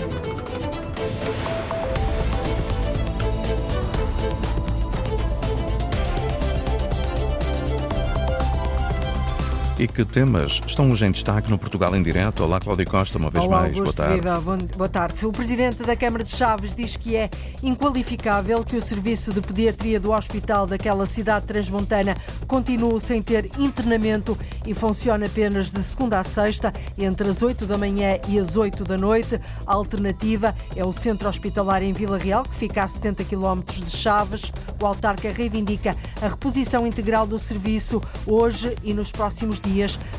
Thank you. E que temas estão hoje em destaque no Portugal em Direto? Olá, Cláudia Costa, uma vez Olá, mais. Augusto Boa tarde. Bom- boa tarde. O Presidente da Câmara de Chaves diz que é inqualificável que o serviço de pediatria do hospital daquela cidade transmontana continue sem ter internamento e funcione apenas de segunda a sexta, entre as 8 da manhã e as 8 da noite. A alternativa é o centro hospitalar em Vila Real, que fica a 70 km de Chaves. O autarca reivindica a reposição integral do serviço hoje e nos próximos dias.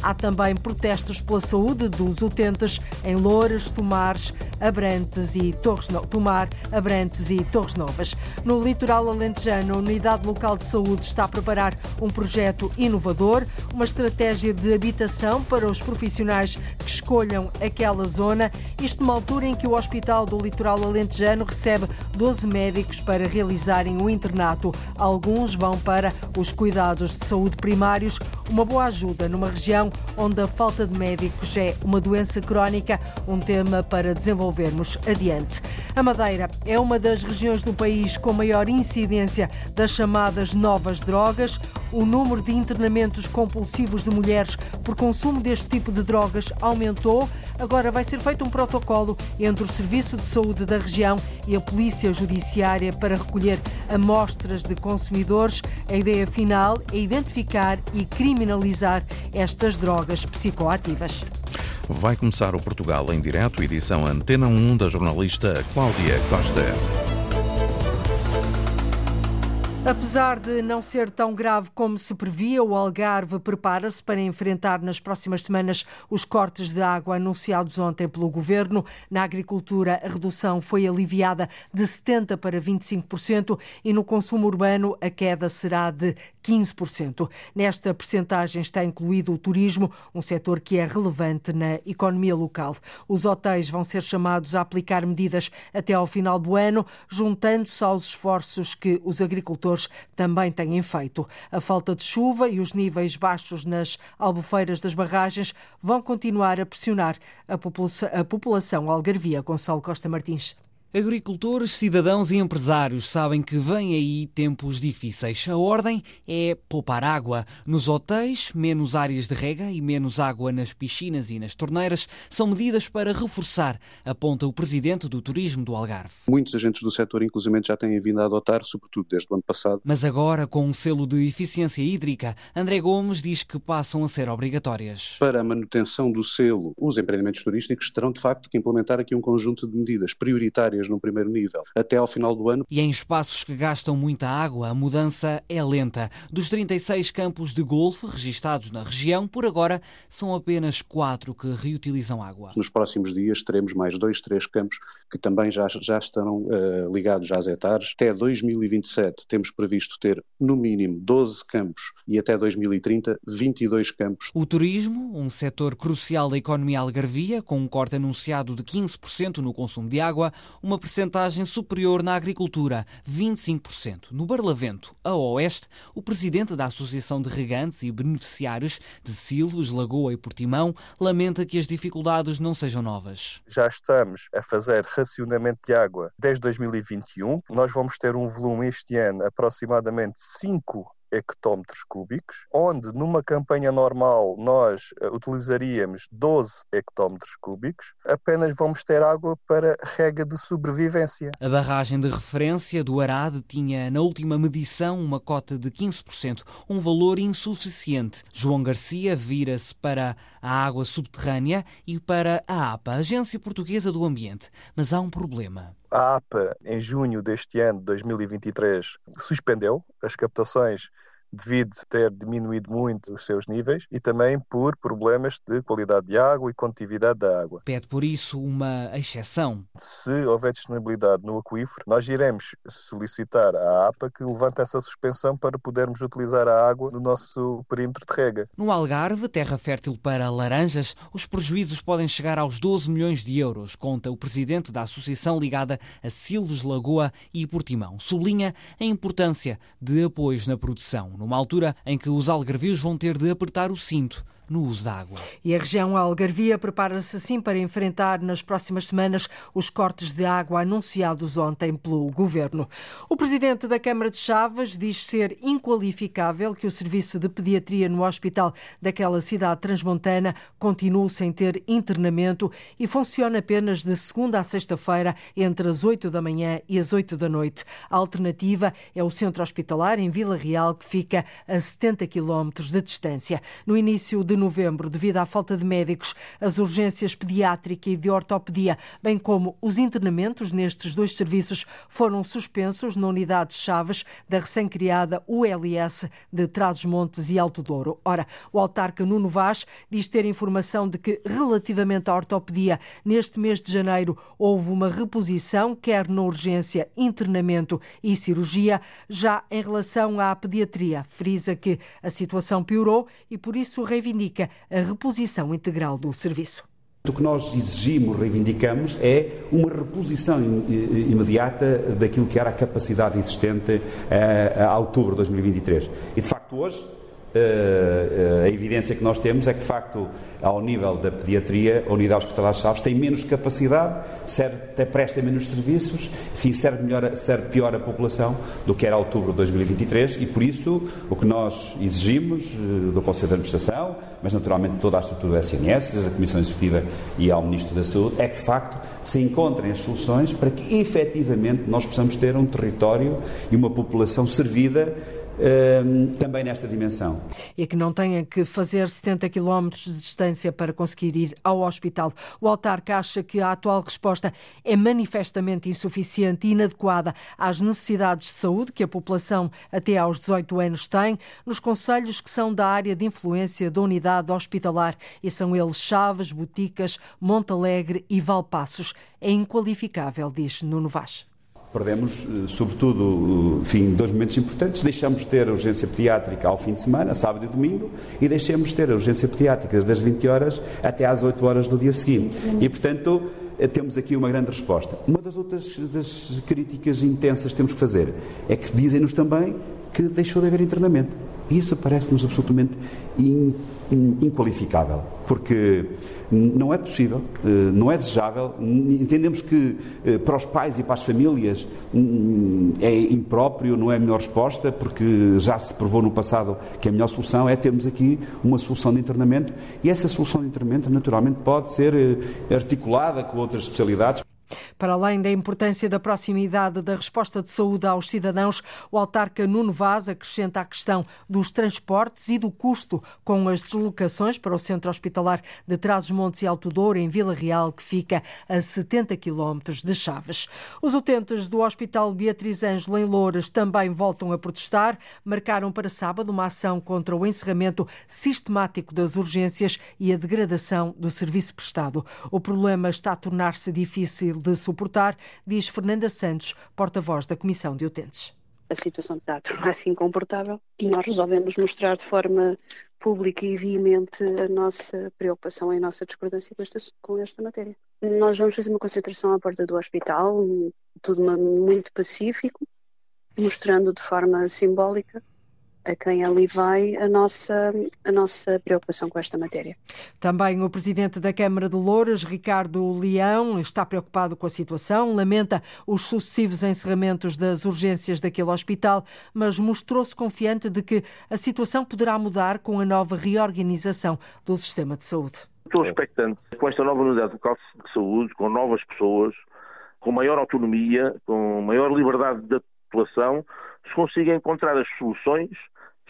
Há também protestos pela saúde dos utentes em Loures, Tomares, Abrantes e Torres no... Tomar, Abrantes e Torres Novas. No litoral alentejano, a Unidade Local de Saúde está a preparar um projeto inovador, uma estratégia de habitação para os profissionais que escolham aquela zona. Isto numa altura em que o Hospital do Litoral Alentejano recebe 12 médicos para realizarem o internato. Alguns vão para os cuidados de saúde primários, uma boa ajuda região onde a falta de médicos é uma doença crónica, um tema para desenvolvermos adiante. A Madeira é uma das regiões do país com maior incidência das chamadas novas drogas. O número de internamentos compulsivos de mulheres por consumo deste tipo de drogas aumentou. Agora vai ser feito um protocolo entre o Serviço de Saúde da região e a Polícia Judiciária para recolher amostras de consumidores. A ideia final é identificar e criminalizar estas drogas psicoativas. Vai começar o Portugal em Direto, edição Antena 1 da jornalista Cláudia Costa. Apesar de não ser tão grave como se previa, o Algarve prepara-se para enfrentar nas próximas semanas os cortes de água anunciados ontem pelo governo. Na agricultura, a redução foi aliviada de 70% para 25% e no consumo urbano a queda será de 15%. Nesta percentagem está incluído o turismo, um setor que é relevante na economia local. Os hotéis vão ser chamados a aplicar medidas até ao final do ano, juntando-se aos esforços que os agricultores também têm feito. A falta de chuva e os níveis baixos nas albufeiras das barragens vão continuar a pressionar a população, algarvia. Gonçalo Costa Martins. Agricultores, cidadãos e empresários sabem que vêm aí tempos difíceis. A ordem é poupar água. Nos hotéis, menos áreas de rega e menos água nas piscinas e nas torneiras são medidas para reforçar, aponta o presidente do Turismo do Algarve. Muitos agentes do setor, inclusive, já têm vindo a adotar, sobretudo desde o ano passado. Mas agora, com um selo de eficiência hídrica, André Gomes diz que passam a ser obrigatórias. Para a manutenção do selo, os empreendimentos turísticos terão, de facto, que implementar aqui um conjunto de medidas prioritárias no primeiro nível, até ao final do ano. E em espaços que gastam muita água, a mudança é lenta. Dos 36 campos de golfe registados na região, por agora são apenas quatro que reutilizam água. Nos próximos dias teremos mais dois, três campos que também já, já estarão uh, ligados às hectares. Até 2027 temos previsto ter, no mínimo, 12 campos e até 2030, 22 campos. O turismo, um setor crucial da economia algarvia, com um corte anunciado de 15% no consumo de água, uma percentagem superior na agricultura, 25%. No Barlavento, a oeste, o presidente da Associação de Regantes e Beneficiários de Silves, Lagoa e Portimão lamenta que as dificuldades não sejam novas. Já estamos a fazer racionamento de água desde 2021. Nós vamos ter um volume este ano aproximadamente 5 hectómetros cúbicos, onde numa campanha normal nós uh, utilizaríamos 12 hectómetros cúbicos, apenas vamos ter água para rega de sobrevivência. A barragem de referência do Arade tinha na última medição uma cota de 15%, um valor insuficiente. João Garcia vira-se para a água subterrânea e para a APA, Agência Portuguesa do Ambiente. Mas há um problema. A APA, em junho deste ano, de 2023, suspendeu as captações devido a ter diminuído muito os seus níveis e também por problemas de qualidade de água e condutividade da água. Pede por isso uma exceção. Se houver disponibilidade no aquífero, nós iremos solicitar à APA que levante essa suspensão para podermos utilizar a água no nosso perímetro de rega. No Algarve, terra fértil para laranjas, os prejuízos podem chegar aos 12 milhões de euros, conta o presidente da associação ligada a Silves, Lagoa e Portimão. Sublinha a importância de apoios na produção numa altura em que os algarvios vão ter de apertar o cinto no uso da água. E a região Algarvia prepara-se assim para enfrentar nas próximas semanas os cortes de água anunciados ontem pelo governo. O presidente da Câmara de Chaves diz ser inqualificável que o serviço de pediatria no hospital daquela cidade transmontana continue sem ter internamento e funcione apenas de segunda a sexta-feira entre as 8 da manhã e as 8 da noite. A alternativa é o centro hospitalar em Vila Real, que fica a 70 quilómetros de distância. No início de novembro, devido à falta de médicos, as urgências pediátrica e de ortopedia, bem como os internamentos nestes dois serviços, foram suspensos na unidade de Chaves da recém-criada ULS de Trás-os-Montes e Alto Douro. Ora, o autarca Nuno Vaz diz ter informação de que, relativamente à ortopedia, neste mês de janeiro houve uma reposição, quer na urgência, internamento e cirurgia. Já em relação à pediatria, frisa que a situação piorou e por isso reivindica a reposição integral do serviço. O que nós exigimos, reivindicamos, é uma reposição imediata daquilo que era a capacidade existente a, a outubro de 2023. E, de facto, hoje a evidência que nós temos é que, de facto, ao nível da pediatria, a unidade hospitalar de Chaves tem menos capacidade, serve, presta menos serviços, enfim, serve, melhor, serve pior a população do que era outubro de 2023 e, por isso, o que nós exigimos eh, do Conselho de Administração, mas naturalmente toda a estrutura do SNS, a Comissão Executiva e ao Ministro da Saúde, é que, de facto, se encontrem as soluções para que, efetivamente, nós possamos ter um território e uma população servida também nesta dimensão. E que não tenha que fazer 70 quilómetros de distância para conseguir ir ao hospital. O autarca acha que a atual resposta é manifestamente insuficiente e inadequada às necessidades de saúde que a população até aos 18 anos tem nos conselhos que são da área de influência da unidade hospitalar e são eles Chaves, Boticas, Montalegre e Valpassos. É inqualificável, diz Nuno Vaz. Perdemos, eh, sobretudo, enfim, dois momentos importantes. Deixamos de ter a urgência pediátrica ao fim de semana, sábado e domingo, e deixamos de ter a urgência pediátrica das 20 horas até às 8 horas do dia seguinte. E, portanto, eh, temos aqui uma grande resposta. Uma das outras das críticas intensas que temos que fazer é que dizem-nos também que deixou de haver internamento. Isso parece-nos absolutamente in, in, inqualificável, porque não é possível, eh, não é desejável. Entendemos que eh, para os pais e para as famílias é impróprio, não é a melhor resposta, porque já se provou no passado que a melhor solução é termos aqui uma solução de internamento e essa solução de internamento, naturalmente, pode ser eh, articulada com outras especialidades. Para além da importância da proximidade da resposta de saúde aos cidadãos, o autarca Nuno Vaz acrescenta a questão dos transportes e do custo com as deslocações para o centro hospitalar de Trás-os-Montes e Alto Douro, em Vila Real, que fica a 70 quilómetros de Chaves. Os utentes do Hospital Beatriz Ângelo em Louras também voltam a protestar. Marcaram para sábado uma ação contra o encerramento sistemático das urgências e a degradação do serviço prestado. O problema está a tornar-se difícil de suportar, diz Fernanda Santos, porta-voz da Comissão de Utentes a situação está a tornar-se incomportável e nós resolvemos mostrar de forma pública e veemente a nossa preocupação e a nossa discordância com esta, com esta matéria. Nós vamos fazer uma concentração à porta do hospital, tudo muito pacífico, mostrando de forma simbólica a quem ali vai a nossa, a nossa preocupação com esta matéria. Também o presidente da Câmara de Louras, Ricardo Leão, está preocupado com a situação, lamenta os sucessivos encerramentos das urgências daquele hospital, mas mostrou-se confiante de que a situação poderá mudar com a nova reorganização do sistema de saúde. Estou expectante com esta nova unidade local de saúde, com novas pessoas, com maior autonomia, com maior liberdade da população, se consiga encontrar as soluções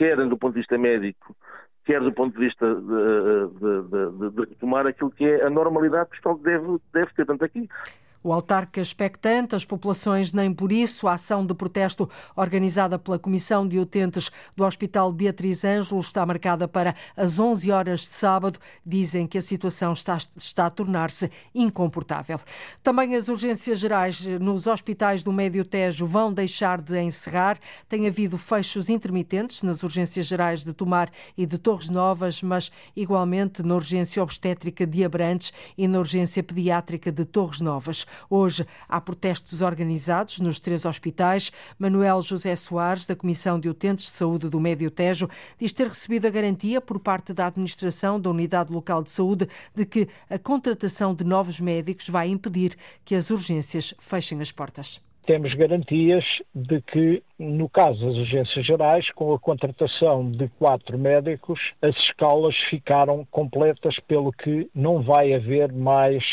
quer do ponto de vista médico, quer do ponto de vista de, de, de, de retomar aquilo que é a normalidade que o deve, deve ter. Portanto, aqui o autarca expectante, as populações nem por isso. A ação de protesto organizada pela Comissão de Utentes do Hospital Beatriz Ângelo está marcada para as 11 horas de sábado. Dizem que a situação está, está a tornar-se incomportável. Também as urgências gerais nos hospitais do Médio Tejo vão deixar de encerrar. Tem havido fechos intermitentes nas urgências gerais de Tomar e de Torres Novas, mas igualmente na urgência obstétrica de Abrantes e na urgência pediátrica de Torres Novas. Hoje há protestos organizados nos três hospitais. Manuel José Soares, da Comissão de Utentes de Saúde do Médio Tejo, diz ter recebido a garantia por parte da administração da Unidade Local de Saúde de que a contratação de novos médicos vai impedir que as urgências fechem as portas temos garantias de que, no caso das urgências gerais, com a contratação de quatro médicos, as escalas ficaram completas, pelo que não vai haver mais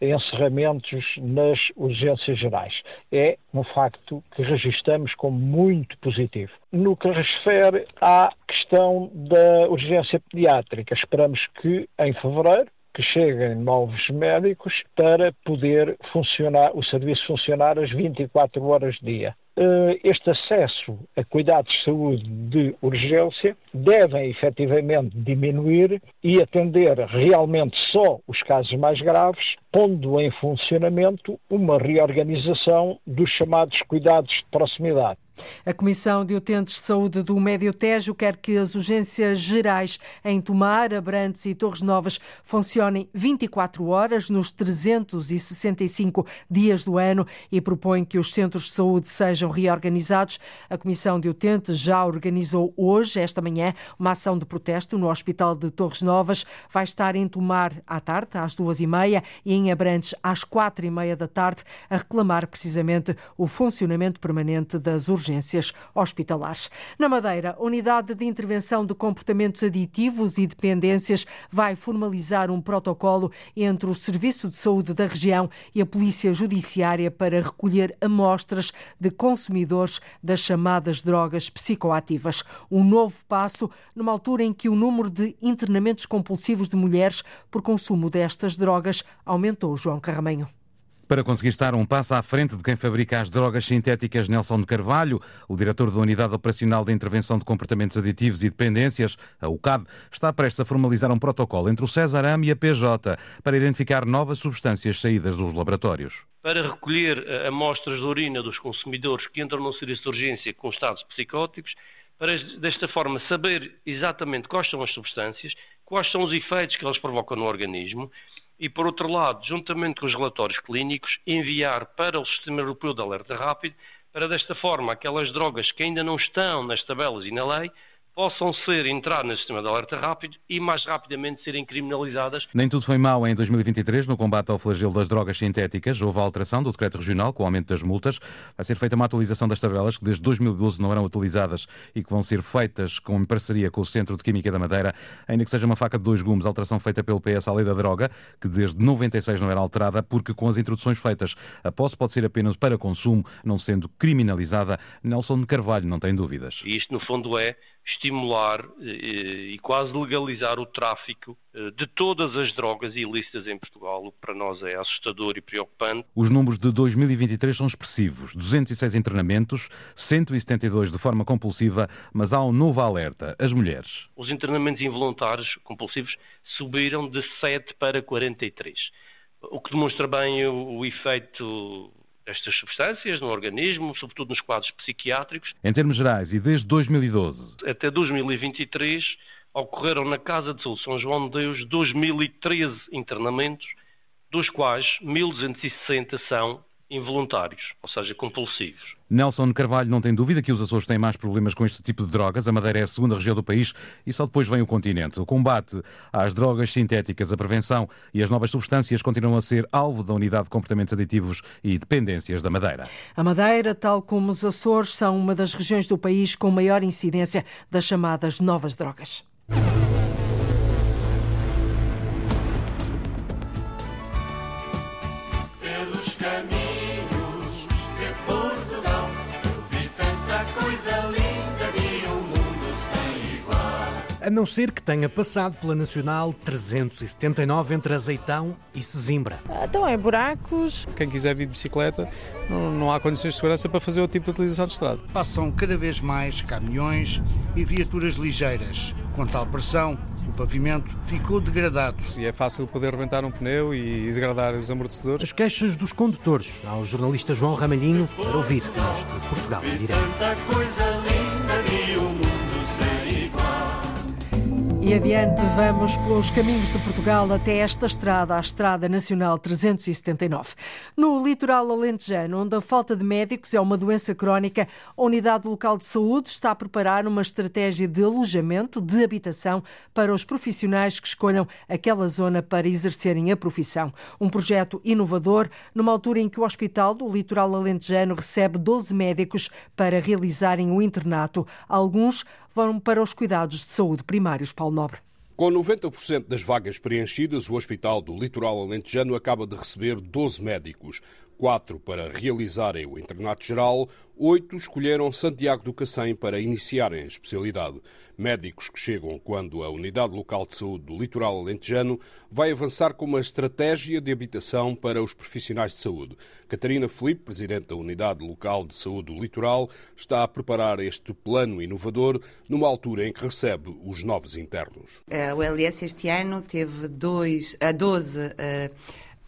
encerramentos nas urgências gerais. É um facto que registramos como muito positivo. No que refere à questão da urgência pediátrica, esperamos que em fevereiro que cheguem novos médicos para poder funcionar, o serviço funcionar às 24 horas dia. Eh, este acesso a cuidados de saúde de urgência devem efetivamente diminuir e atender realmente só os casos mais graves, pondo em funcionamento uma reorganização dos chamados cuidados de proximidade. A Comissão de Utentes de Saúde do Médio Tejo quer que as urgências gerais em Tomar, Abrantes e Torres Novas funcionem 24 horas nos 365 dias do ano e propõe que os centros de saúde sejam reorganizados. A Comissão de Utentes já organizou hoje, esta manhã, uma ação de protesto no Hospital de Torres Novas. Vai estar em Tomar à tarde, às duas e meia, e em Abrantes às quatro e meia da tarde, a reclamar precisamente o funcionamento permanente das urgências hospitalares. Na Madeira, a Unidade de Intervenção de Comportamentos Aditivos e Dependências vai formalizar um protocolo entre o Serviço de Saúde da região e a Polícia Judiciária para recolher amostras de consumidores das chamadas drogas psicoativas. Um novo passo numa altura em que o número de internamentos compulsivos de mulheres por consumo destas drogas aumentou, João Carramanho. Para conseguir estar um passo à frente de quem fabrica as drogas sintéticas, Nelson de Carvalho, o diretor da Unidade Operacional de Intervenção de Comportamentos Aditivos e Dependências, a UCAD, está prestes a formalizar um protocolo entre o Cesarame e a PJ para identificar novas substâncias saídas dos laboratórios. Para recolher eh, amostras de urina dos consumidores que entram no serviço de urgência com estados psicóticos, para desta forma saber exatamente quais são as substâncias, quais são os efeitos que elas provocam no organismo e, por outro lado, juntamente com os relatórios clínicos, enviar para o Sistema Europeu de Alerta Rápido, para desta forma aquelas drogas que ainda não estão nas tabelas e na lei possam ser entrar no sistema de alerta rápido e mais rapidamente serem criminalizadas. Nem tudo foi mau em 2023 no combate ao flagelo das drogas sintéticas. Houve a alteração do decreto regional com o aumento das multas. Vai ser feita uma atualização das tabelas que desde 2012 não eram utilizadas e que vão ser feitas com, em parceria com o Centro de Química da Madeira, ainda que seja uma faca de dois gumes, alteração feita pelo PS à lei da droga, que desde 96 não era alterada, porque com as introduções feitas, a posse pode ser apenas para consumo, não sendo criminalizada. Nelson de Carvalho não tem dúvidas. E isto, no fundo, é estimular eh, e quase legalizar o tráfico eh, de todas as drogas ilícitas em Portugal, o que para nós é assustador e preocupante. Os números de 2023 são expressivos: 206 internamentos, 172 de forma compulsiva, mas há um novo alerta: as mulheres. Os internamentos involuntários compulsivos subiram de 7 para 43, o que demonstra bem o, o efeito estas substâncias no organismo, sobretudo nos quadros psiquiátricos. Em termos gerais, e desde 2012? Até 2023 ocorreram na Casa de Saúde São João de Deus 2.013 internamentos, dos quais 1.260 são involuntários, ou seja, compulsivos. Nelson Carvalho não tem dúvida que os Açores têm mais problemas com este tipo de drogas. A Madeira é a segunda região do país e só depois vem o continente. O combate às drogas sintéticas, a prevenção e as novas substâncias continuam a ser alvo da Unidade de Comportamentos Aditivos e Dependências da Madeira. A Madeira, tal como os Açores, são uma das regiões do país com maior incidência das chamadas novas drogas. A não ser que tenha passado pela Nacional 379 entre Azeitão e Sesimbra. Então é buracos. Quem quiser vir de bicicleta, não, não há condições de segurança para fazer o tipo de utilização de estrada. Passam cada vez mais caminhões e viaturas ligeiras. Com tal pressão, o pavimento ficou degradado. E é fácil poder rebentar um pneu e degradar os amortecedores. As queixas dos condutores ao jornalista João Ramalhinho para ouvir neste Portugal em direto. E adiante vamos pelos caminhos de Portugal até esta estrada, a Estrada Nacional 379. No litoral alentejano, onde a falta de médicos é uma doença crónica, a Unidade Local de Saúde está a preparar uma estratégia de alojamento, de habitação para os profissionais que escolham aquela zona para exercerem a profissão. Um projeto inovador, numa altura em que o Hospital do Litoral Alentejano recebe 12 médicos para realizarem o internato. Alguns vão para os cuidados de saúde primários. Paulo Nobre. Com 90% das vagas preenchidas, o Hospital do Litoral Alentejano acaba de receber 12 médicos quatro para realizarem o internato geral, oito escolheram Santiago do Cacém para iniciarem a especialidade. Médicos que chegam quando a Unidade Local de Saúde do Litoral Alentejano vai avançar com uma estratégia de habitação para os profissionais de saúde. Catarina Felipe, Presidente da Unidade Local de Saúde do Litoral, está a preparar este plano inovador numa altura em que recebe os novos internos. O LS este ano teve dois, a 12 uh,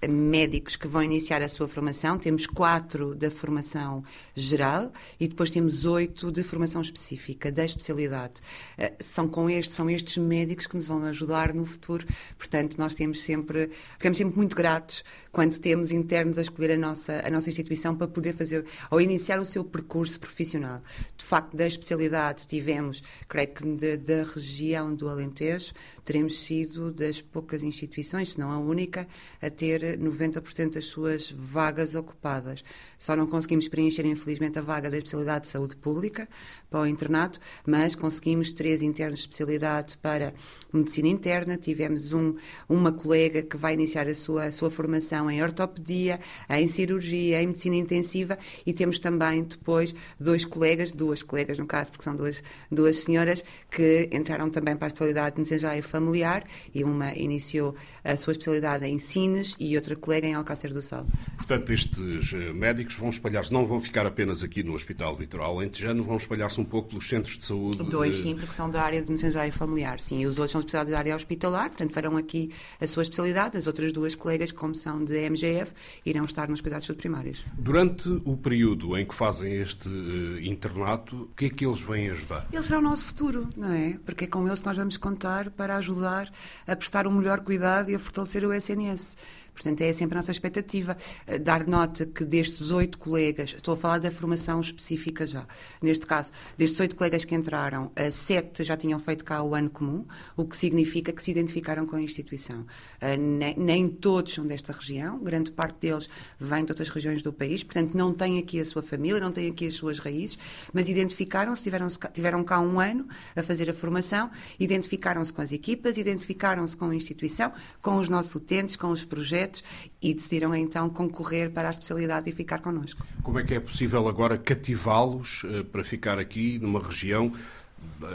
médicos que vão iniciar a sua formação. Temos quatro da formação geral e depois temos oito de formação específica, da especialidade. Eh, são com estes, são estes médicos que nos vão ajudar no futuro. Portanto, nós temos sempre, ficamos sempre muito gratos quando temos internos a escolher a nossa, a nossa instituição para poder fazer ou iniciar o seu percurso profissional. De facto, da especialidade tivemos, creio que da região do Alentejo, teremos sido das poucas instituições, se não a única, a ter 90% das suas vagas ocupadas. Só não conseguimos preencher, infelizmente, a vaga da especialidade de saúde pública para o internato, mas conseguimos três internos de especialidade para medicina interna. Tivemos um, uma colega que vai iniciar a sua, a sua formação em ortopedia, em cirurgia, em medicina intensiva e temos também depois dois colegas, duas colegas no caso, porque são duas, duas senhoras, que entraram também para a especialidade de medicina familiar e uma iniciou a sua especialidade em Sines e outra colega em Alcácer do Sal. Portanto, estes eh, médicos vão espalhar-se, não vão ficar apenas aqui no Hospital Litoral Lentejano, vão espalhar-se um pouco pelos centros de saúde. Dois, sim, porque são da área de medicina familiar, sim, e os outros são especializados da área hospitalar, portanto farão aqui a sua especialidade, as outras duas colegas, como são de MGF, irão estar nos cuidados primários. Durante o período em que fazem este uh, internato, o que é que eles vêm ajudar? Eles serão o nosso futuro, não é? Porque é com eles que nós vamos contar para ajudar a prestar o um melhor cuidado e a fortalecer o SNS. Portanto, é sempre a nossa expectativa. Eh, dar nota que destes oito colegas, estou a falar da formação específica já, neste caso, destes oito colegas que entraram, eh, sete já tinham feito cá o ano comum, o que significa que se identificaram com a instituição. Eh, nem, todos são desta região, grande parte deles vem de outras regiões do país, portanto, não têm aqui a sua família, não têm aqui as suas raízes, mas identificaram-se, tiveram, tiveram cá um ano a fazer a formação, identificaram-se com as equipas, identificaram-se com a instituição, com os nossos utentes, com os projetos e decidiram então concorrer para a especialidade e ficar connosco. Como é que é possível agora cativá-los uh, para ficar aqui numa região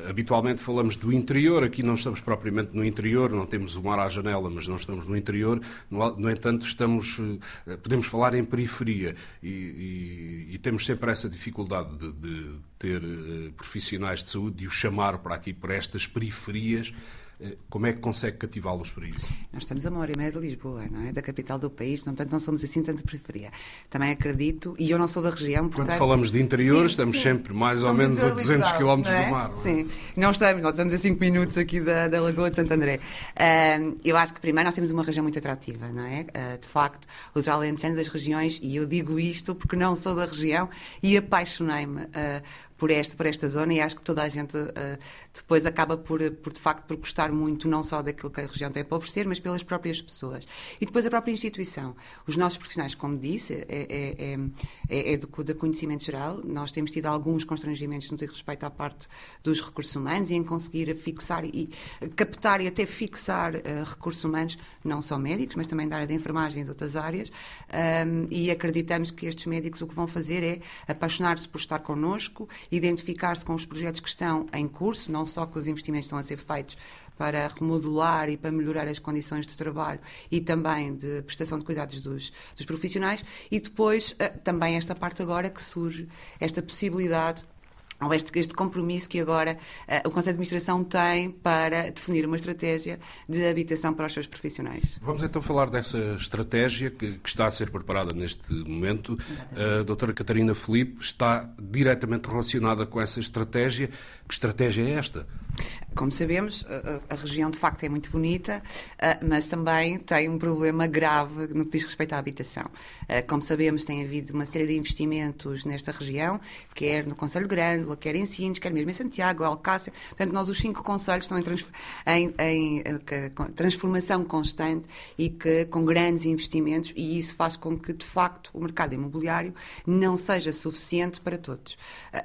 Habitualmente falamos do interior, aqui não estamos propriamente no interior, não temos o mar à janela, mas não estamos no interior. No, entanto, estamos, eh, podemos falar em periferia e, e, e temos sempre essa dificuldade de, de ter uh, profissionais de saúde e os chamar para aqui, para estas periferias eh, como é que consegue cativá-los para isso? Nós estamos a uma hora e meia de Lisboa, não é? Da capital do país, portanto não somos assim tanto periferia. Também acredito, e eu não sou da região, portanto... Quando falamos de interior, sim, estamos sim. sempre mais ou menos a 200 km é? do mar. Não é? Sim, não estamos, nós estamos a 5 minutos aqui da, da Lagoa de Santo André. Uh, eu acho que primeiro nós temos uma região muito atrativa, não é? Uh, de facto, o litoral alentejano das regiões, e eu digo isto porque não sou da região e apaixonei-me uh, por esta, por esta zona e acho que toda a gente uh, depois acaba por, por, de facto, por gostar muito não só daquilo que a região tem para oferecer, mas pelas próprias pessoas. E depois a própria instituição. Os nossos profissionais, como disse, é, é, é, é, é do, de conhecimento geral. Nós temos tido alguns constrangimentos no que respeito à parte dos recursos humanos e em conseguir fixar e captar e até fixar uh, recursos humanos, não só médicos, mas também da área da enfermagem e de outras áreas. Um, e acreditamos que estes médicos o que vão fazer é apaixonar-se por estar connosco identificar-se com os projetos que estão em curso, não só com os investimentos que estão a ser feitos para remodelar e para melhorar as condições de trabalho e também de prestação de cuidados dos, dos profissionais, e depois eh, também esta parte agora que surge, esta possibilidade ou este, este, compromisso que agora uh, o Conselho de Administração tem para definir uma estratégia de habitação para os seus profissionais. Vamos então falar dessa estratégia que, que está a ser preparada neste momento. A doutora Catarina Felipe está diretamente relacionada com essa estratégia. Que estratégia é esta? Como sabemos, a, região de facto é muito bonita, uh, mas também tem um problema grave no que diz respeito à habitação. Uh, como sabemos, tem havido uma série de investimentos nesta região, quer no Conselho Grande, quer em Sines, quer mesmo em Santiago, Alcácer. Portanto, nós os cinco conselhos estão em, trans, em, em, em transformação constante e que com grandes investimentos e isso faz com que, de facto, o mercado imobiliário não seja suficiente para todos.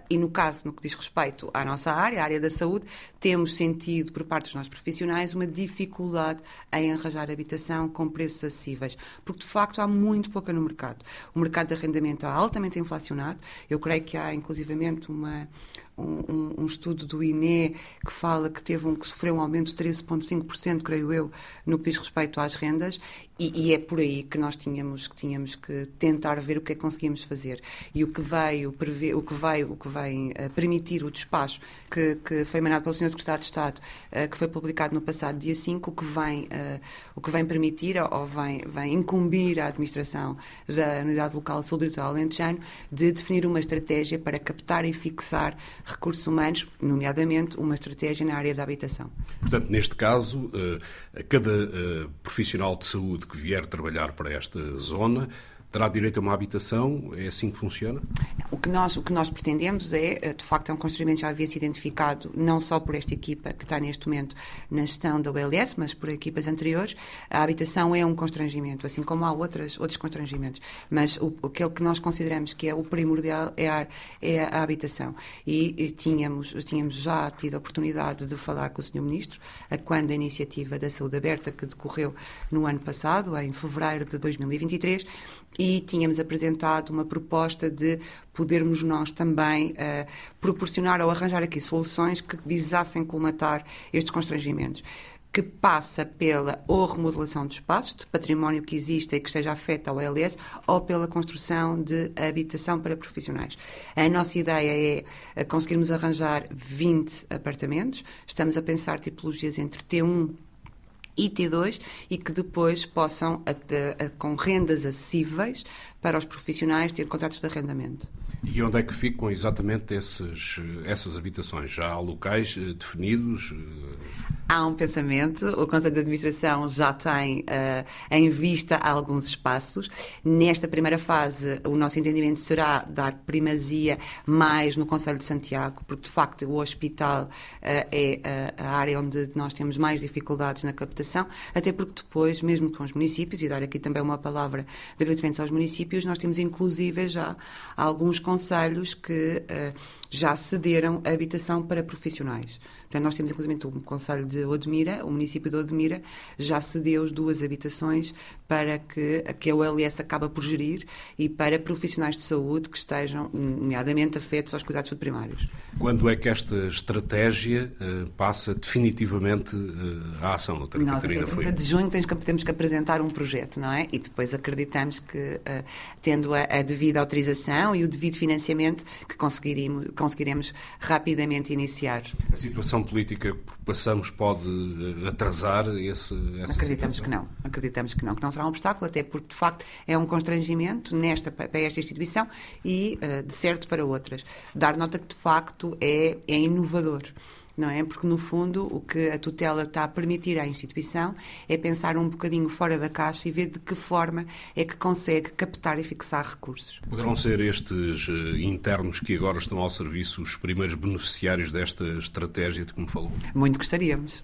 E no caso, no que diz respeito à nossa área, a área da saúde, temos sentido, por parte dos nossos profissionais, uma dificuldade em arranjar habitação com preços acessíveis, porque de facto há muito pouca no mercado. O mercado de arrendamento está altamente inflacionado. Eu creio que há, inclusivamente, uma, um, um, estudo do INE que fala que teve um, que sofreu um aumento de 13,5%, creio eu, no que diz respeito às rendas, e, e, é por aí que nós tínhamos que tínhamos que tentar ver o que é que conseguimos fazer e o que veio prever, o que veio, o que vem uh, permitir o despacho que, que foi emanado pelo Sr. Secretário de Estado, uh, que foi publicado no passado dia 5, o que vem uh, o que vem permitir ou vem vem incumbir a administração da Unidade Local Saúde do Alentejano de definir uma estratégia para captar e fixar recursos humanos, nomeadamente uma estratégia na área da habitação. Portanto, neste caso, cada profissional de saúde que vier trabalhar para esta zona terá direito a uma habitação? É assim que funciona? O que nós, o que nós pretendemos é, eh, de facto, é um constrangimento que já havia sido identificado não só por esta equipa que está neste momento na gestão da ULS, mas por equipas anteriores. A habitação é um constrangimento, assim como há outras, outros constrangimentos. Mas o, aquele que nós consideramos que é o primordial é a, é a habitação. E, e tínhamos, tínhamos já tido a oportunidade de falar com o Sr. Ministro, a quando a iniciativa da saúde aberta, que decorreu no ano passado, em fevereiro de 2023, e tínhamos apresentado uma proposta de podermos nós também uh, proporcionar ou arranjar aqui soluções que visassem colmatar estes constrangimentos que passa pela ou remodelação de espaços, de património que exista e que esteja afeto ao LS, ou pela construção de habitação para profissionais. A nossa ideia é eh, conseguirmos arranjar 20 apartamentos. Estamos a pensar tipologias entre T1 e T2 e que depois possam, com rendas acessíveis para os profissionais, ter contratos de arrendamento. E onde é que ficam exatamente esses, essas habitações? Já há locais eh, definidos? Há um pensamento, o Conselho de Administração já tem uh, em vista alguns espaços. Nesta primeira fase, o nosso entendimento será dar primazia mais no Conselho de Santiago, porque de facto o hospital uh, é a área onde nós temos mais dificuldades na captação, até porque depois, mesmo com os municípios, e dar aqui também uma palavra de agradecimento aos municípios, nós temos inclusive já alguns conselhos que uh, já cederam a habitação para profissionais. Portanto, nós temos inclusive o Conselho de Odmira, o município de Odmira, já cedeu duas habitações para que, que a OLS acaba por gerir e para profissionais de saúde que estejam, nomeadamente, afetos aos cuidados primários. Quando é que esta estratégia uh, passa definitivamente uh, à ação, doutora Nós, Catarina Nós, a de junho, temos que, temos que apresentar um projeto, não é? E depois acreditamos que, uh, tendo a, a, devida autorização e o devido financiamento, que conseguiremos, conseguiremos rapidamente iniciar. A situação situação política que passamos pode eh, atrasar esse, essa Acreditamos situação? que não. Acreditamos que não, que não será um obstáculo, até porque, de facto, é um constrangimento nesta, para esta instituição e, eh, de certo, para outras. Dar nota que, de facto, é, é inovador não é? Porque, no fundo, o que a tutela está a permitir à instituição é pensar um bocadinho fora da caixa e ver de que forma é que consegue captar e fixar recursos. Poderão ser estes uh, internos que agora estão ao serviço os primeiros beneficiários desta estratégia de que me falou? Muito gostaríamos.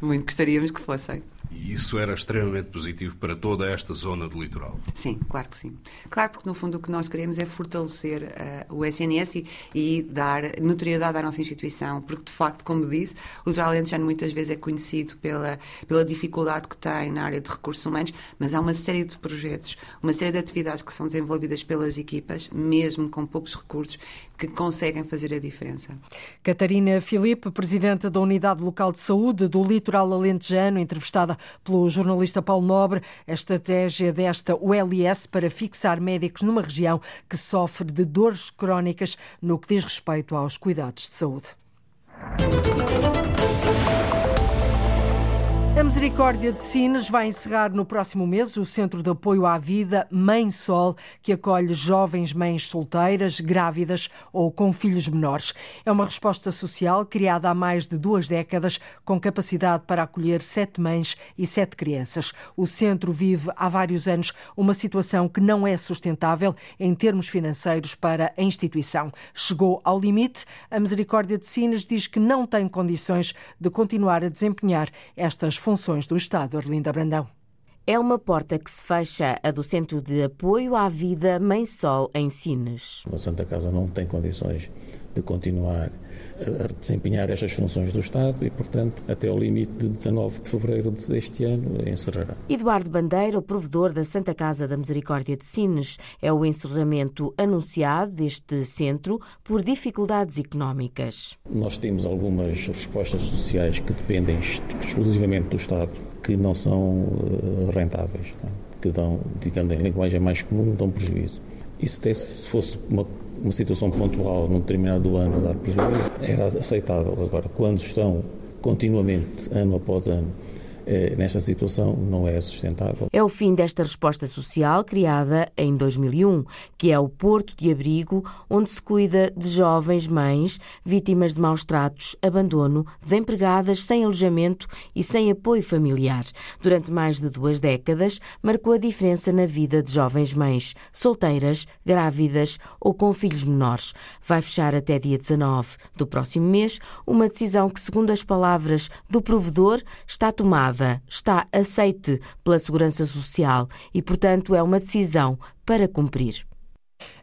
Muito gostaríamos que fossem. E isso era extremamente positivo para toda esta zona do litoral. Sim, claro que sim. Claro, porque no fundo o que nós queremos é fortalecer uh, o SNS e, e, dar notoriedade à nossa instituição, porque de facto, como disse, o litoral alentejano muitas vezes é conhecido pela, pela dificuldade que tem na área de recursos humanos, mas há uma série de projetos, uma série de atividades que são desenvolvidas pelas equipas, mesmo com poucos recursos, que conseguem fazer a diferença. Catarina Filipe, Presidente da Unidade Local de Saúde do Litoral Alentejano, entrevistada pelo jornalista Paulo Nobre, a estratégia desta ULS para fixar médicos numa região que sofre de dores crónicas no que diz respeito aos cuidados de saúde. A Misericórdia de Sines vai encerrar no próximo mês o Centro de Apoio à Vida Mãe Sol, que acolhe jovens mães solteiras, grávidas ou com filhos menores. É uma resposta social criada há mais de duas décadas, com capacidade para acolher sete mães e sete crianças. O centro vive há vários anos uma situação que não é sustentável em termos financeiros para a instituição. Chegou ao limite. A Misericórdia de Sines diz que não tem condições de continuar a desempenhar estas funções do Estado. Arlinda Brandão. É uma porta que se fecha, a do Centro de Apoio à Vida Mãe Sol, em Sines. A Santa Casa não tem condições de continuar a desempenhar estas funções do Estado e, portanto, até o limite de 19 de fevereiro deste ano, encerrará. Eduardo Bandeira, o provedor da Santa Casa da Misericórdia de Sines, é o encerramento anunciado deste centro por dificuldades económicas. Nós temos algumas respostas sociais que dependem exclusivamente do Estado, que não são rentáveis, que dão, digamos em linguagem mais comum, dão prejuízo. Isso até se fosse uma uma situação pontual num determinado ano a dar prejuízo, era aceitável. Agora, quando estão continuamente, ano após ano, nesta situação não é sustentável. É o fim desta resposta social criada em 2001, que é o porto de abrigo onde se cuida de jovens mães vítimas de maus tratos, abandono, desempregadas, sem alojamento e sem apoio familiar. Durante mais de duas décadas, marcou a diferença na vida de jovens mães, solteiras, grávidas ou com filhos menores. Vai fechar até dia 19 do próximo mês uma decisão que, segundo as palavras do provedor, está tomada está aceite pela Segurança Social e, portanto, é uma decisão para cumprir.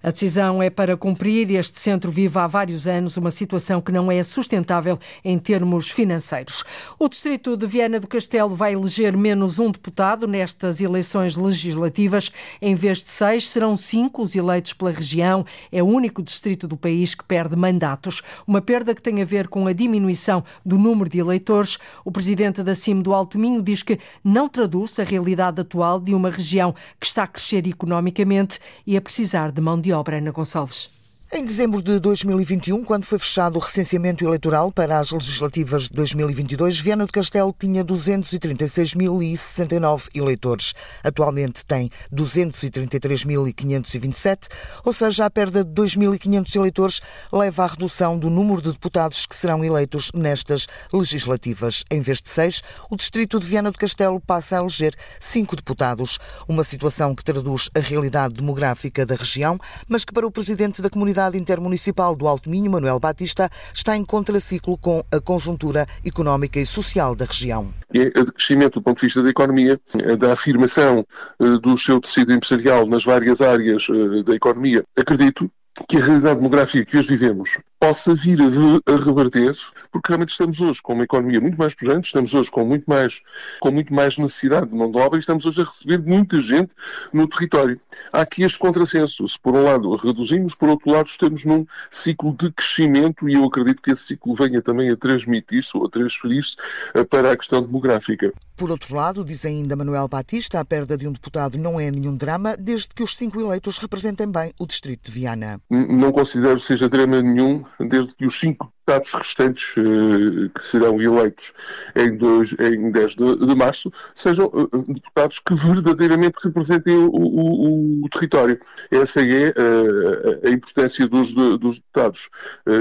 A decisão é para cumprir. Este centro vive há vários anos uma situação que não é sustentável em termos financeiros. O distrito de Viana do Castelo vai eleger menos um deputado nestas eleições legislativas. Em vez de seis, serão cinco os eleitos pela região. É o único distrito do país que perde mandatos. Uma perda que tem a ver com a diminuição do número de eleitores. O presidente da CIM do Alto Minho diz que não traduz a realidade atual de uma região que está a crescer economicamente e a precisar de mão de obra, Ana Gonçalves. Em dezembro de 2021, quando foi fechado o recenseamento eleitoral para as legislativas de 2022, Viana do Castelo tinha 236.069 eleitores. Atualmente tem 233.527, ou seja, a perda de 2.500 eleitores leva à redução do número de deputados que serão eleitos nestas legislativas. Em vez de seis, o distrito de Viana do Castelo passa a eleger cinco deputados, uma situação que traduz a realidade demográfica da região, mas que para o presidente da comunidade Comunidade Intermunicipal do Alto Minho, Manuel Batista, está em contraciclo com a conjuntura económica e social da região. É de crescimento do ponto de vista da economia, da afirmação eh, do seu tecido empresarial nas várias áreas eh, da economia. Acredito que a realidade demográfica que hoje vivemos possa vir a, reverter, porque realmente estamos hoje com uma economia muito mais pujante, estamos hoje com muito mais, com muito mais necessidade de mão de obra e estamos hoje a receber muita gente no território. Há aqui este contrassenso. Se por um lado reduzimos, por outro lado estamos num ciclo de crescimento e eu acredito que esse ciclo venha também a transmitir-se ou a transferir-se eh, para a questão demográfica. Por outro lado, diz ainda Manuel Batista, a perda de um deputado não é nenhum drama, desde que os cinco eleitos representem bem o distrito de Viana. Não considero que seja drama nenhum, desde que os cinco deputados restantes uh, que serão eleitos em, dois, em 10 de, de março sejam uh, deputados que verdadeiramente representem o, o, o território. Essa é uh, a importância dos, dos deputados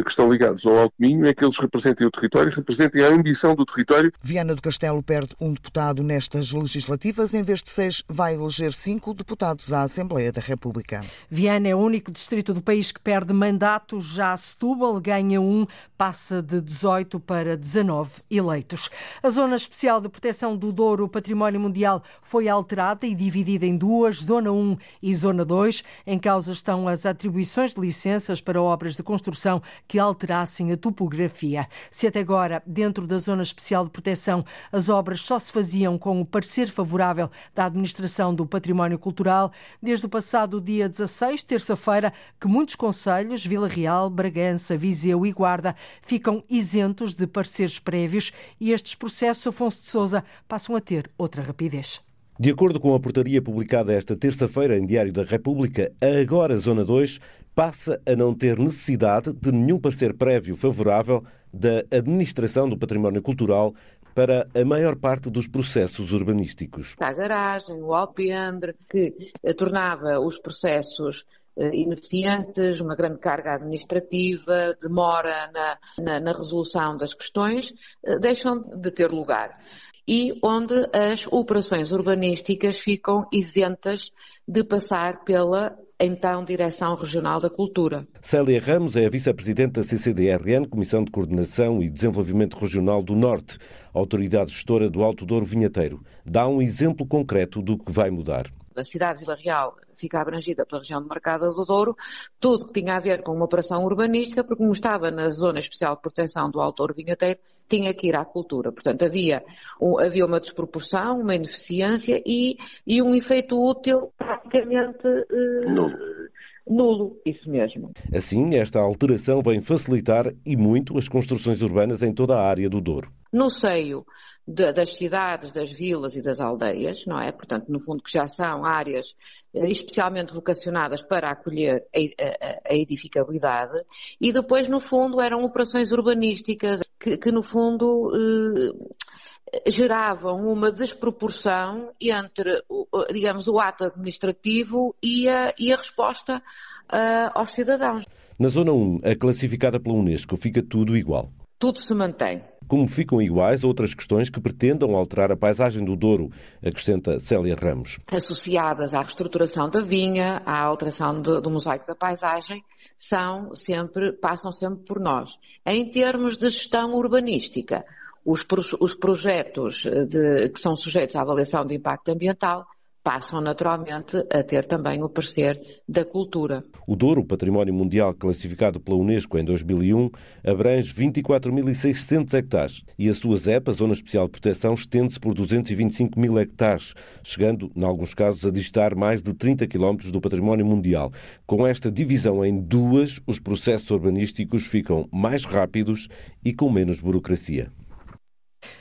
que estão ligados ao Alto Minho, é que eles representem o território, representem a ambição do território. Viana do Castelo perde um deputado nestas legislativas, em vez de seis, vai eleger cinco deputados à Assembleia da República. Viana é o único distrito do país que perde mandatos, já Setúbal ganha um passa de 18 para 19 eleitos. A Zona Especial de Proteção do Douro, Património Mundial, foi alterada e dividida em duas, Zona 1 e Zona 2. Em causa estão as atribuições de licenças para obras de construção que alterassem a topografia. Se até agora, dentro da Zona Especial de Proteção, as obras só se faziam com o parecer favorável da Administração do Património Cultural, desde o passado dia 16, terça-feira, que muitos conselhos, Vila Real, Bragança, Viseu e Guarda, ficam isentos de pareceres prévios e estes processos, Afonso de Souza, passam a ter outra rapidez. De acordo com a portaria publicada esta terça-feira em Diário da República, agora Zona 2 passa a não ter necessidade de nenhum parecer prévio favorável da Administração do Património Cultural para a maior parte dos processos urbanísticos. A garagem, o alpendre, que tornava os processos ineficientes, uma grande carga administrativa, demora na, na, na resolução das questões, eh, deixam de ter lugar. E onde as operações urbanísticas ficam isentas de passar pela então Direção Regional da Cultura. Célia Ramos é a vice-presidente da CCDRN, Comissão de Coordenação e Desenvolvimento Regional do Norte, autoridade gestora do Alto Douro Vinheteiro. Dá um exemplo concreto do que vai mudar. A cidade de Vila Real fica abrangida pela região de Mercado do Douro, tudo que tinha a ver com uma operação urbanística, porque como estava na Zona Especial de Proteção do Alto Douro Vinheteiro, tinha que ir à cultura. Portanto, havia, havia uma desproporção, uma ineficiência e, e um efeito útil praticamente uh, nulo. nulo. Isso mesmo. Assim, esta alteração vem facilitar e muito as construções urbanas em toda a área do Douro. No seio de, das cidades, das vilas e das aldeias, não é? Portanto, no fundo, que já são áreas eh, especialmente vocacionadas para acolher a, a, a, edificabilidade, e depois, no fundo, eram operações urbanísticas que, que no fundo, eh, geravam uma desproporção entre, digamos, o ato administrativo e a, e a resposta uh, aos cidadãos. Na Zona 1, a classificada pela Unesco, fica tudo igual. Tudo se mantém como ficam iguais outras questões que pretendam alterar a paisagem do Douro, acrescenta Célia Ramos. Associadas à reestruturação da vinha, à alteração do, mosaico da paisagem, são sempre, passam sempre por nós. Em termos de gestão urbanística, os, os projetos de, que são sujeitos à avaliação de impacto ambiental passam naturalmente a ter também o parecer da cultura. O Douro, património mundial classificado pela Unesco em 2001, abrange 24.600 hectares e a sua ZEP, a Zona Especial de Proteção, estende-se por 225 mil hectares, chegando, em alguns casos, a distar mais de 30 quilómetros do património mundial. Com esta divisão em duas, os processos urbanísticos ficam mais rápidos e com menos burocracia.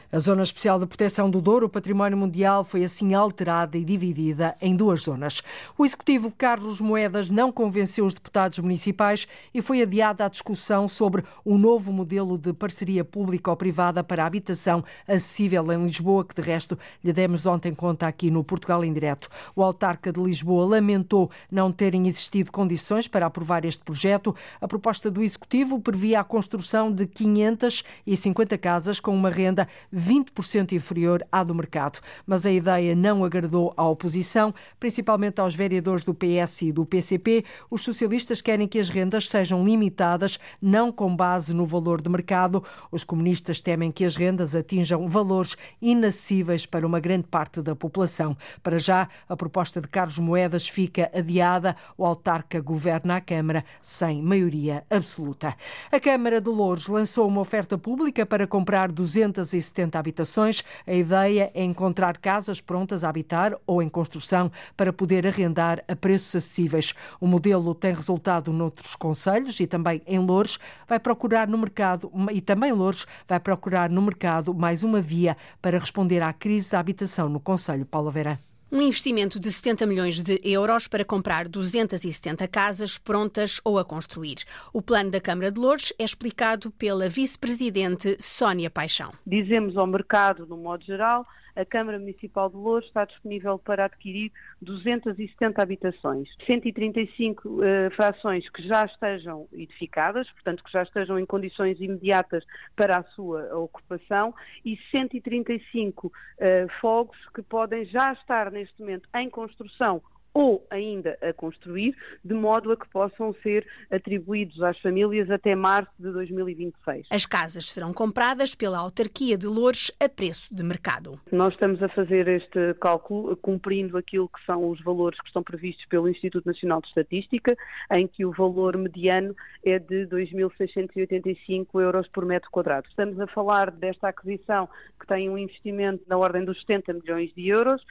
A Zona Especial de Proteção do Douro, o Património Mundial, foi assim alterada e dividida em duas zonas. O Executivo Carlos Moedas não convenceu os deputados municipais e foi adiada a discussão sobre um novo modelo de parceria pública ou privada para a habitação acessível em Lisboa, que de resto lhe demos ontem conta aqui no Portugal em Direto. O autarca de Lisboa lamentou não terem existido condições para aprovar este projeto. A proposta do Executivo previa a construção de 550 casas com uma renda 20% inferior à do mercado. Mas a ideia não agradou à oposição, principalmente aos vereadores do PS e do PCP. Os socialistas querem que as rendas sejam limitadas, não com base no valor de mercado. Os comunistas temem que as rendas atinjam valores inacessíveis para uma grande parte da população. Para já, a proposta de Carlos Moedas fica adiada. O autarca governa a Câmara sem maioria absoluta. A Câmara de Louros lançou uma oferta pública para comprar 270 habitações. A ideia é encontrar casas prontas a habitar ou em construção para poder arrendar a preços acessíveis. O modelo tem resultado noutros conselhos e também em Louros vai procurar no mercado e também Louros vai procurar no mercado mais uma via para responder à crise da habitação no conselho Paulo Vera. Um investimento de 70 milhões de euros para comprar 270 casas prontas ou a construir. O plano da Câmara de Lourdes é explicado pela vice-presidente Sónia Paixão. Dizemos ao mercado, no modo geral, a Câmara Municipal de Louros está disponível para adquirir 270 habitações, 135 uh, frações que já estejam edificadas, portanto que já estejam em condições imediatas para a sua ocupação e 135 uh, eh, fogos que podem já estar neste momento em construção ou ainda a construir, de modo a que possam ser atribuídos às famílias até março de 2026. As casas serão compradas pela autarquia de Loures a preço de mercado. Nós estamos a fazer este cálculo cumprindo aquilo que são os valores que estão previstos pelo Instituto Nacional de Estatística, em que o valor mediano é de 2.685 euros por metro quadrado. Estamos a falar desta aquisição que tem um investimento na ordem dos 70 milhões de euros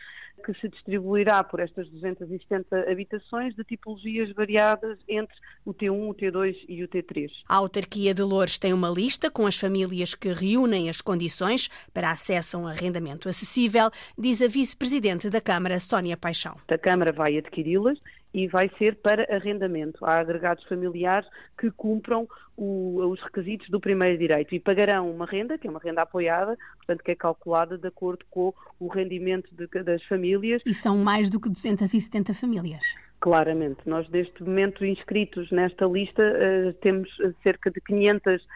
que se distribuirá por estas 270 habitações de tipologias variadas entre o T1, o T2 e o T3. A autarquia de Lourdes tem uma lista com as famílias que reúnem as condições para acesso a um arrendamento acessível, diz a vice-presidente da Câmara, Sónia Paixão. A Câmara vai adquiri-las e vai ser para arrendamento. Há agregados familiares que cumpram o, os requisitos do primeiro direito e pagarão uma renda, que é uma renda apoiada, portanto, que é calculada de acordo com o rendimento de, das famílias. E são mais do que 270 famílias. Claramente. Nós, neste momento, inscritos nesta lista, uh, temos cerca de 500 uh,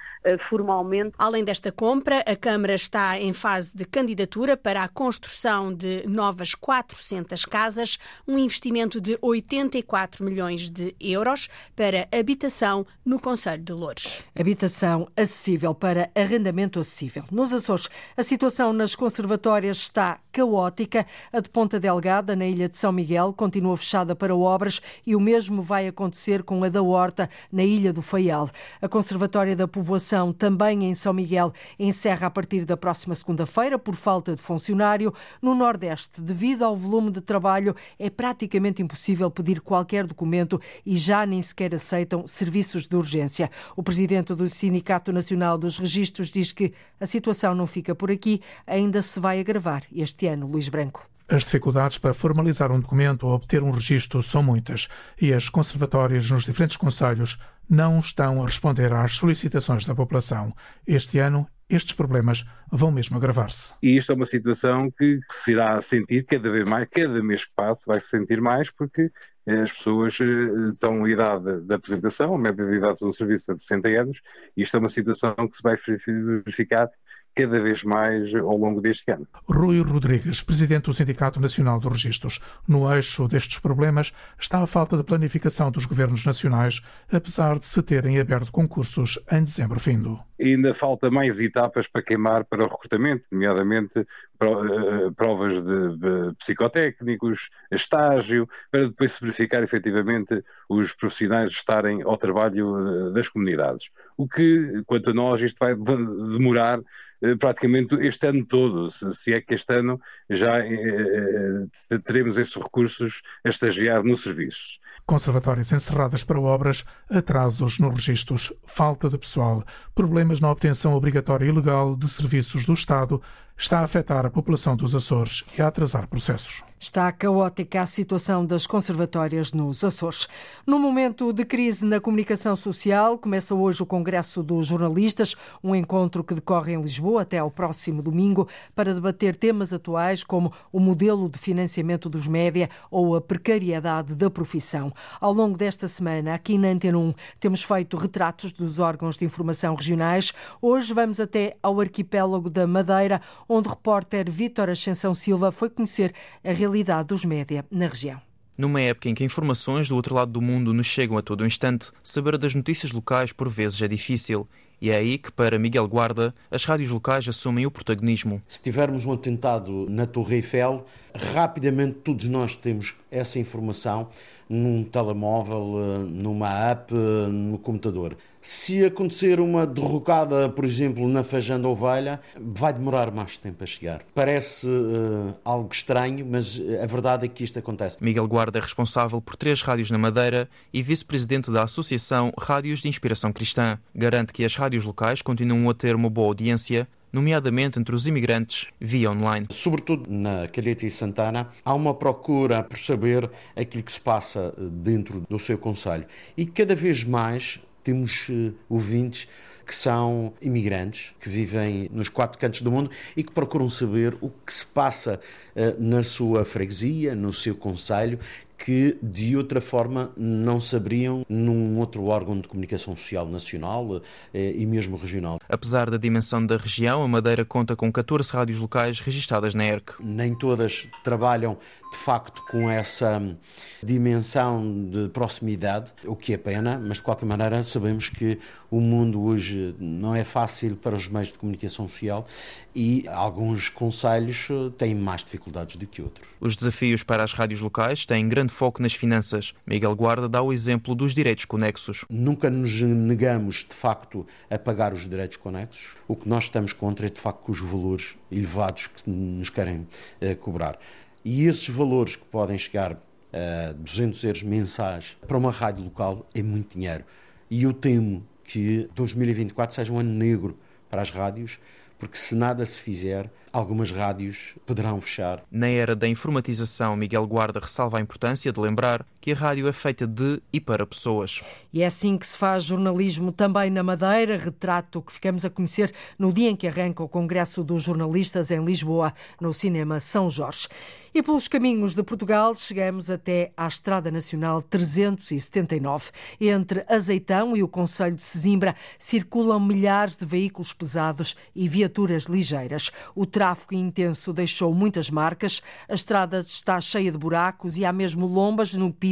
formalmente. Além desta compra, a Câmara está em fase de candidatura para a construção de novas 400 casas, um investimento de 84 milhões de euros para habitação no Conselho de Louros. Habitação acessível para arrendamento acessível. Nos Açores, a situação nas conservatórias está caótica. A de Ponta Delgada, na ilha de São Miguel, continua fechada para o obras e o mesmo vai acontecer com a da Horta, na Ilha do Faial. A Conservatória da Povoação, também em São Miguel, encerra a partir da próxima segunda-feira por falta de funcionário. No Nordeste, devido ao volume de trabalho, é praticamente impossível pedir qualquer documento e já nem sequer aceitam serviços de urgência. O presidente do Sindicato Nacional dos Registros diz que a situação não fica por aqui, ainda se vai agravar este ano. Luís Branco. As dificuldades para formalizar um documento ou obter um registro são muitas e as conservatórias nos diferentes conselhos não estão a responder às solicitações da população. Este ano, estes problemas vão mesmo agravar-se. E isto é uma situação que se irá sentir cada vez mais, cada mês que passa vai se sentir mais, porque as pessoas eh, estão em idade de apresentação, a média de idade do serviço é de 60 anos, e isto é uma situação que se vai verificar cada vez mais ao longo deste ano. Rui Rodrigues, presidente do Sindicato Nacional dos Registros. No eixo destes problemas está a falta de planificação dos governos nacionais, apesar de se terem aberto concursos em dezembro findo. Ainda falta mais etapas para queimar para o recrutamento, nomeadamente eh, provas de, psicotécnicos, estágio, para depois se verificar efetivamente os profissionais estarem ao trabalho eh, das comunidades. O que, quanto a nós, isto vai demorar praticamente este ano todo, se, é que este ano já eh, eh, teremos esses recursos a estagiar nos serviços. Conservatórias encerradas para obras, atrasos nos registros, falta de pessoal, problemas na obtenção obrigatória e legal de serviços do Estado, está a afetar a população dos Açores e a atrasar processos. Está caótica a situação das conservatórias nos Açores. No momento de crise na comunicação social, começa hoje o Congresso dos Jornalistas, um encontro que decorre em Lisboa até ao próximo domingo para debater temas atuais como o modelo de financiamento dos média ou a precariedade da profissão. Ao longo desta semana, aqui na Antena 1, temos feito retratos dos órgãos de informação regionais. Hoje vamos até ao arquipélago da Madeira, onde o repórter Vítor Ascensão Silva foi conhecer a realidade dos média na região. Numa época em que informações do outro lado do mundo nos chegam a todo instante, saber das notícias locais por vezes é difícil. E é aí que, para Miguel Guarda, as rádios locais assumem o protagonismo. Se tivermos um atentado na Torre Eiffel, rapidamente todos nós temos essa informação num telemóvel, eh, numa app, eh, no computador. Se acontecer uma derrocada, por exemplo, na Fajanda Ovelha, vai demorar mais tempo a chegar. Parece uh, algo estranho, mas a verdade é que isto acontece. Miguel Guarda é responsável por três rádios na Madeira e vice-presidente da Associação Rádios de Inspiração Cristã. Garante que as rádios locais continuam a ter uma boa audiência, nomeadamente entre os imigrantes via online. Sobretudo na Calheta e Santana, há uma procura por saber aquilo que se passa dentro do seu conselho. E cada vez mais temos uh, ouvintes que são imigrantes, que vivem nos quatro cantos do mundo e que procuram saber o que se passa uh, na sua freguesia, no seu conselho, que de outra forma não saberiam num outro órgão de comunicação social nacional eh, e mesmo regional. Apesar da dimensão da região, a Madeira conta com 14 rádios locais registadas na ERC. Nem todas trabalham de facto com essa dimensão de proximidade, o que é pena, mas de qualquer maneira sabemos que o mundo hoje não é fácil para os meios de comunicação social e alguns conselhos eh, têm mais dificuldades do que outros. Os desafios para as rádios locais têm grande grande foco nas finanças. Miguel Guarda dá o exemplo dos direitos conexos. Nunca nos negamos, de facto, a pagar os direitos conexos. O que nós estamos contra é, de facto, os valores elevados que nos querem uh, cobrar. E esses valores que podem chegar a 200 euros mensais para uma rádio local é muito dinheiro. E eu temo que 2024 seja um ano negro para as rádios, porque se nada se fizer, algumas rádios poderão fechar. Na era da informatização, Miguel Guarda ressalva a importância de lembrar que a rádio é feita de e para pessoas. E é assim que se faz jornalismo também na Madeira, retrato que ficamos a conhecer no dia em que arranca o Congresso dos Jornalistas em Lisboa, no Cinema São Jorge. E pelos caminhos de Portugal chegamos até à Estrada Nacional 379. Entre Azeitão e o Conselho de Sesimbra circulam milhares de veículos pesados e viaturas ligeiras. O tráfego intenso deixou muitas marcas, a estrada está cheia de buracos e há mesmo lombas no piso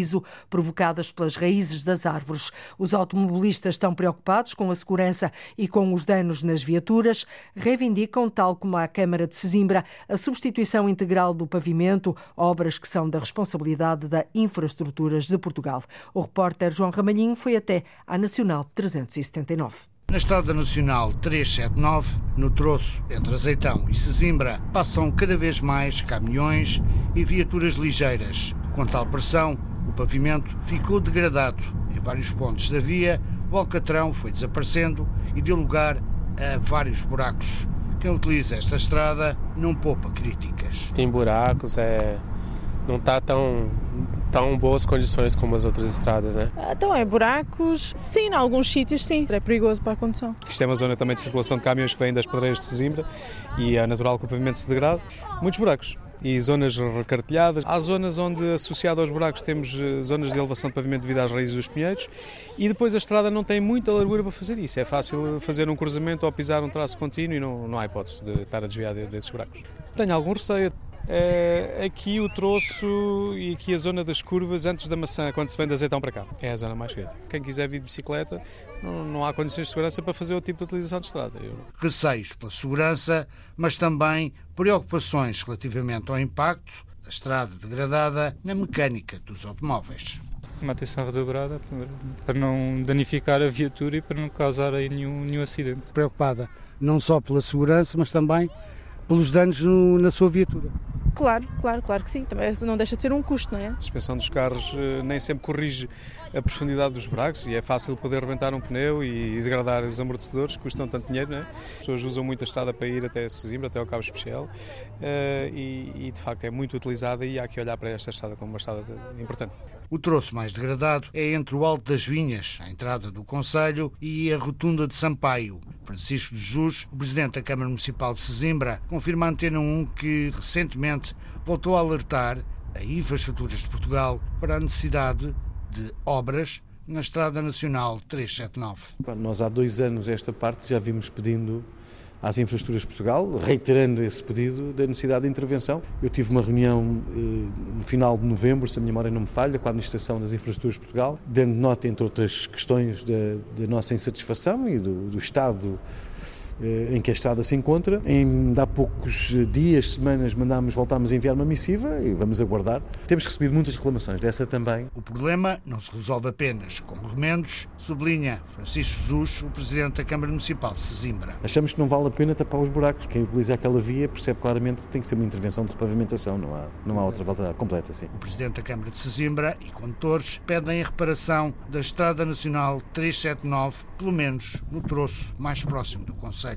provocadas pelas raízes das árvores. Os automobilistas estão preocupados com a segurança e com os danos nas viaturas, reivindicam, tal como a Câmara de Sesimbra, a substituição integral do pavimento obras que são da responsabilidade da Infraestruturas de Portugal. O repórter João Ramalhinho foi até à Nacional 379. Na Estrada Nacional 379, no troço entre Azeitão e Sesimbra, passam cada vez mais caminhões e viaturas ligeiras. Com tal pressão, o pavimento ficou degradado. Em vários pontos da via, o alcatrão foi desaparecendo e deu lugar a vários buracos. Quem utiliza esta estrada não poupa críticas. Tem buracos, é... não está tão, tão boas condições como as outras estradas, né? Então é buracos, sim, em alguns sítios sim, é perigoso para a condução. Isto é uma zona também de circulação de caminhões que vêm das pedreiras de Sesimbra e é natural que o pavimento se degrade. Muitos buracos e zonas recartelhadas. Há zonas onde, associado aos buracos, temos eh, zonas de elevação de pavimento devido às raízes dos pinheiros e depois a estrada não tem muita largura para fazer isso. É fácil fazer um cruzamento ou pisar um traço contínuo e não, não há hipótese de estar a desviar desses buracos. Tenho algum receio. É, aqui o troço e aqui a zona das curvas antes da maçã, quando se vem de azeitão para cá. É a zona mais quente. Quem quiser vir de bicicleta, não, não, há condições de segurança para fazer o tipo de utilização de estrada. Eu... Receios pela segurança, mas também preocupações relativamente ao impacto da estrada degradada na mecânica dos automóveis uma atenção redobrada para não danificar a viatura e para não causar aí nenhum, nenhum acidente. Preocupada não só pela segurança, mas também pelos danos no, na sua viatura. Claro, claro, claro que sim. Também não deixa de ser um custo, não é? A suspensão dos carros eh, nem sempre corrige a profundidade dos buracos e é fácil poder rebentar um pneu e degradar os amortecedores que custam tanto dinheiro, não é? As pessoas usam muito a estrada para ir até Sesimbra, até ao Cabo Especial eh, e, e, de facto é muito utilizada e há que olhar para esta estrada como uma estrada importante. O troço mais degradado é entre o Alto das Vinhas, a entrada do Conselho, e a Rotunda de Sampaio. Francisco de Jesus, o Presidente da Câmara Municipal de Sesimbra, confirma à Antena 1 que recentemente voltou a alertar a Infraestruturas de Portugal para a necessidade de obras na Estrada Nacional 379. Nós há dois anos esta parte já vimos pedindo às Infraestruturas de Portugal, reiterando esse pedido da necessidade de intervenção. Eu tive uma reunião eh, no final de novembro, se a minha memória não me falha, com a Administração das Infraestruturas de Portugal, dando nota, entre outras questões, da, da nossa insatisfação e do, do estado em que a estrada se encontra. Em há poucos dias, semanas, mandámos, voltámos a enviar uma missiva e vamos aguardar. Temos recebido muitas reclamações, dessa também. O problema não se resolve apenas com remendos, sublinha Francisco Jesus, o Presidente da Câmara Municipal de Sesimbra. Achamos que não vale a pena tapar os buracos. Quem utiliza aquela via percebe claramente que tem que ser uma intervenção de pavimentação, não há, não há outra volta completa assim. O Presidente da Câmara de Sesimbra e condutores pedem a reparação da Estrada Nacional 379, pelo menos no troço mais próximo do Conselho.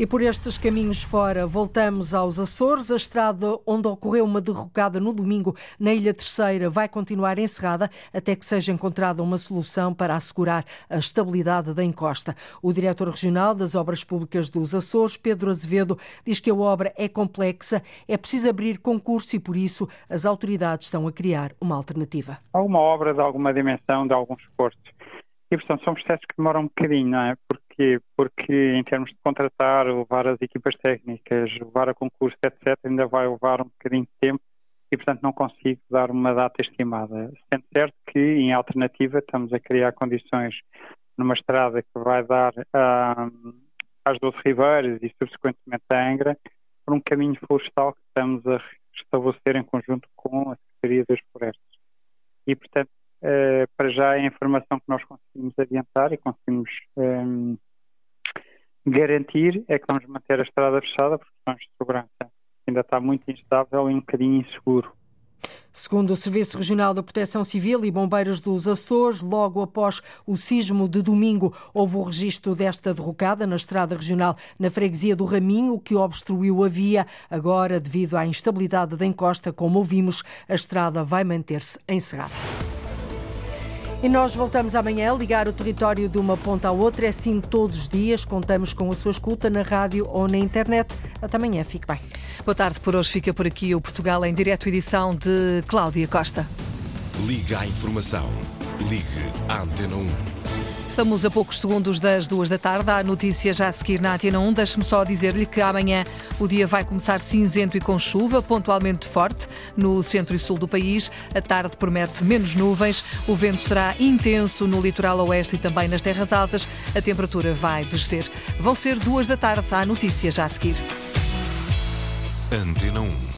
E por estes caminhos fora, voltamos aos Açores. A estrada onde ocorreu uma derrocada no domingo na Ilha Terceira vai continuar encerrada até que seja encontrada uma solução para assegurar a estabilidade da encosta. O diretor regional das Obras Públicas dos Açores, Pedro Azevedo, diz que a obra é complexa, é preciso abrir concurso e, por isso, as autoridades estão a criar uma alternativa. Há uma obra de alguma dimensão, de algum esforço. E, portanto, são processos que demoram um bocadinho, não é? Porquê? Porque, em termos de contratar, levar as equipas técnicas, levar a concurso, etc., ainda vai levar um bocadinho de tempo e, portanto, não consigo dar uma data estimada. Sendo certo que, em alternativa, estamos a criar condições numa estrada que vai dar uh, às Doze Ribeiras e, subsequentemente, à Angra, por um caminho florestal que estamos a estabelecer em conjunto com a Secretaria das Florestas. E, portanto, Uh, para já é a informação que nós conseguimos adiantar e conseguimos um, garantir é que vamos manter a estrada fechada por questões de segurança. Ainda está muito instável e um bocadinho inseguro. Segundo o Serviço Regional da Proteção Civil e Bombeiros dos Açores, logo após o sismo de domingo, houve o registro desta derrocada na estrada regional na freguesia do Raminho, que obstruiu a via. Agora, devido à instabilidade da encosta, como ouvimos, a estrada vai manter-se encerrada. E nós voltamos amanhã a ligar o território de uma ponta à outra. É assim todos os dias. Contamos com a sua escuta na rádio ou na internet. Até amanhã. Fique bem. Boa tarde. Por hoje fica por aqui o Portugal em direto edição de Cláudia Costa. Liga à informação. Ligue à Antena 1. Estamos a poucos segundos das duas da tarde. Há notícia já a seguir na Antena 1. Deixe-me só dizer-lhe que amanhã o dia vai começar cinzento e com chuva, pontualmente forte, no centro e sul do país. A tarde promete menos nuvens. O vento será intenso no litoral oeste e também nas terras altas. A temperatura vai descer. Vão ser duas da tarde. Há notícia já a seguir. Antena 1.